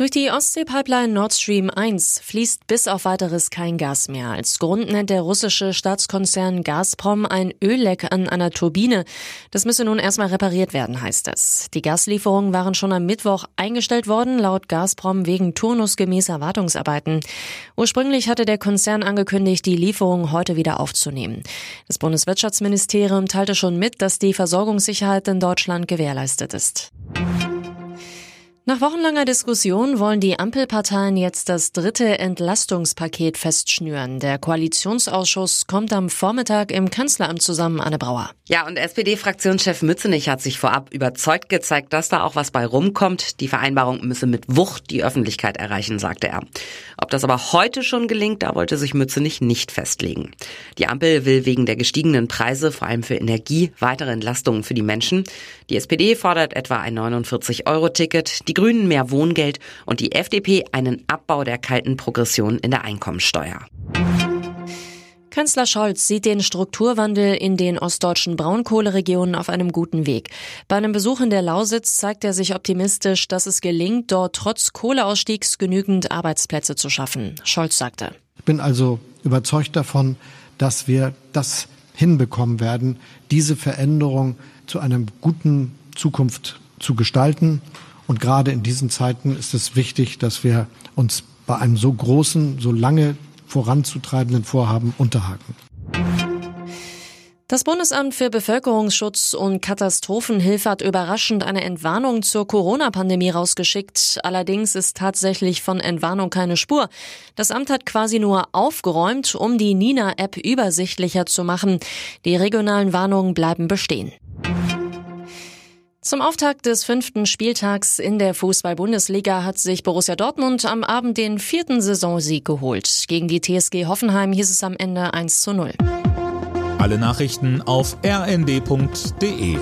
Durch die Ostsee-Pipeline Nord Stream 1 fließt bis auf weiteres kein Gas mehr. Als Grund nennt der russische Staatskonzern Gazprom ein Ölleck an einer Turbine. Das müsse nun erstmal repariert werden, heißt es. Die Gaslieferungen waren schon am Mittwoch eingestellt worden, laut Gazprom wegen turnusgemäßer Wartungsarbeiten. Ursprünglich hatte der Konzern angekündigt, die Lieferungen heute wieder aufzunehmen. Das Bundeswirtschaftsministerium teilte schon mit, dass die Versorgungssicherheit in Deutschland gewährleistet ist. Nach wochenlanger Diskussion wollen die Ampelparteien jetzt das dritte Entlastungspaket festschnüren. Der Koalitionsausschuss kommt am Vormittag im Kanzleramt zusammen, Anne Brauer. Ja, und SPD-Fraktionschef Mützenich hat sich vorab überzeugt gezeigt, dass da auch was bei rumkommt. Die Vereinbarung müsse mit Wucht die Öffentlichkeit erreichen, sagte er. Ob das aber heute schon gelingt, da wollte sich Mützenich nicht festlegen. Die Ampel will wegen der gestiegenen Preise, vor allem für Energie, weitere Entlastungen für die Menschen. Die SPD fordert etwa ein 49-Euro-Ticket. Die Grünen mehr Wohngeld und die FDP einen Abbau der kalten Progression in der Einkommensteuer. Kanzler Scholz sieht den Strukturwandel in den ostdeutschen Braunkohleregionen auf einem guten Weg. Bei einem Besuch in der Lausitz zeigt er sich optimistisch, dass es gelingt, dort trotz Kohleausstiegs genügend Arbeitsplätze zu schaffen. Scholz sagte. Ich bin also überzeugt davon, dass wir das hinbekommen werden, diese Veränderung zu einer guten Zukunft zu gestalten und gerade in diesen Zeiten ist es wichtig, dass wir uns bei einem so großen, so lange voranzutreibenden Vorhaben unterhaken. Das Bundesamt für Bevölkerungsschutz und Katastrophenhilfe hat überraschend eine Entwarnung zur Corona-Pandemie rausgeschickt. Allerdings ist tatsächlich von Entwarnung keine Spur. Das Amt hat quasi nur aufgeräumt, um die Nina-App übersichtlicher zu machen. Die regionalen Warnungen bleiben bestehen. Zum Auftakt des fünften Spieltags in der Fußball-Bundesliga hat sich Borussia Dortmund am Abend den vierten Saisonsieg geholt. Gegen die TSG Hoffenheim hieß es am Ende 1 zu 0. Alle Nachrichten auf rnd.de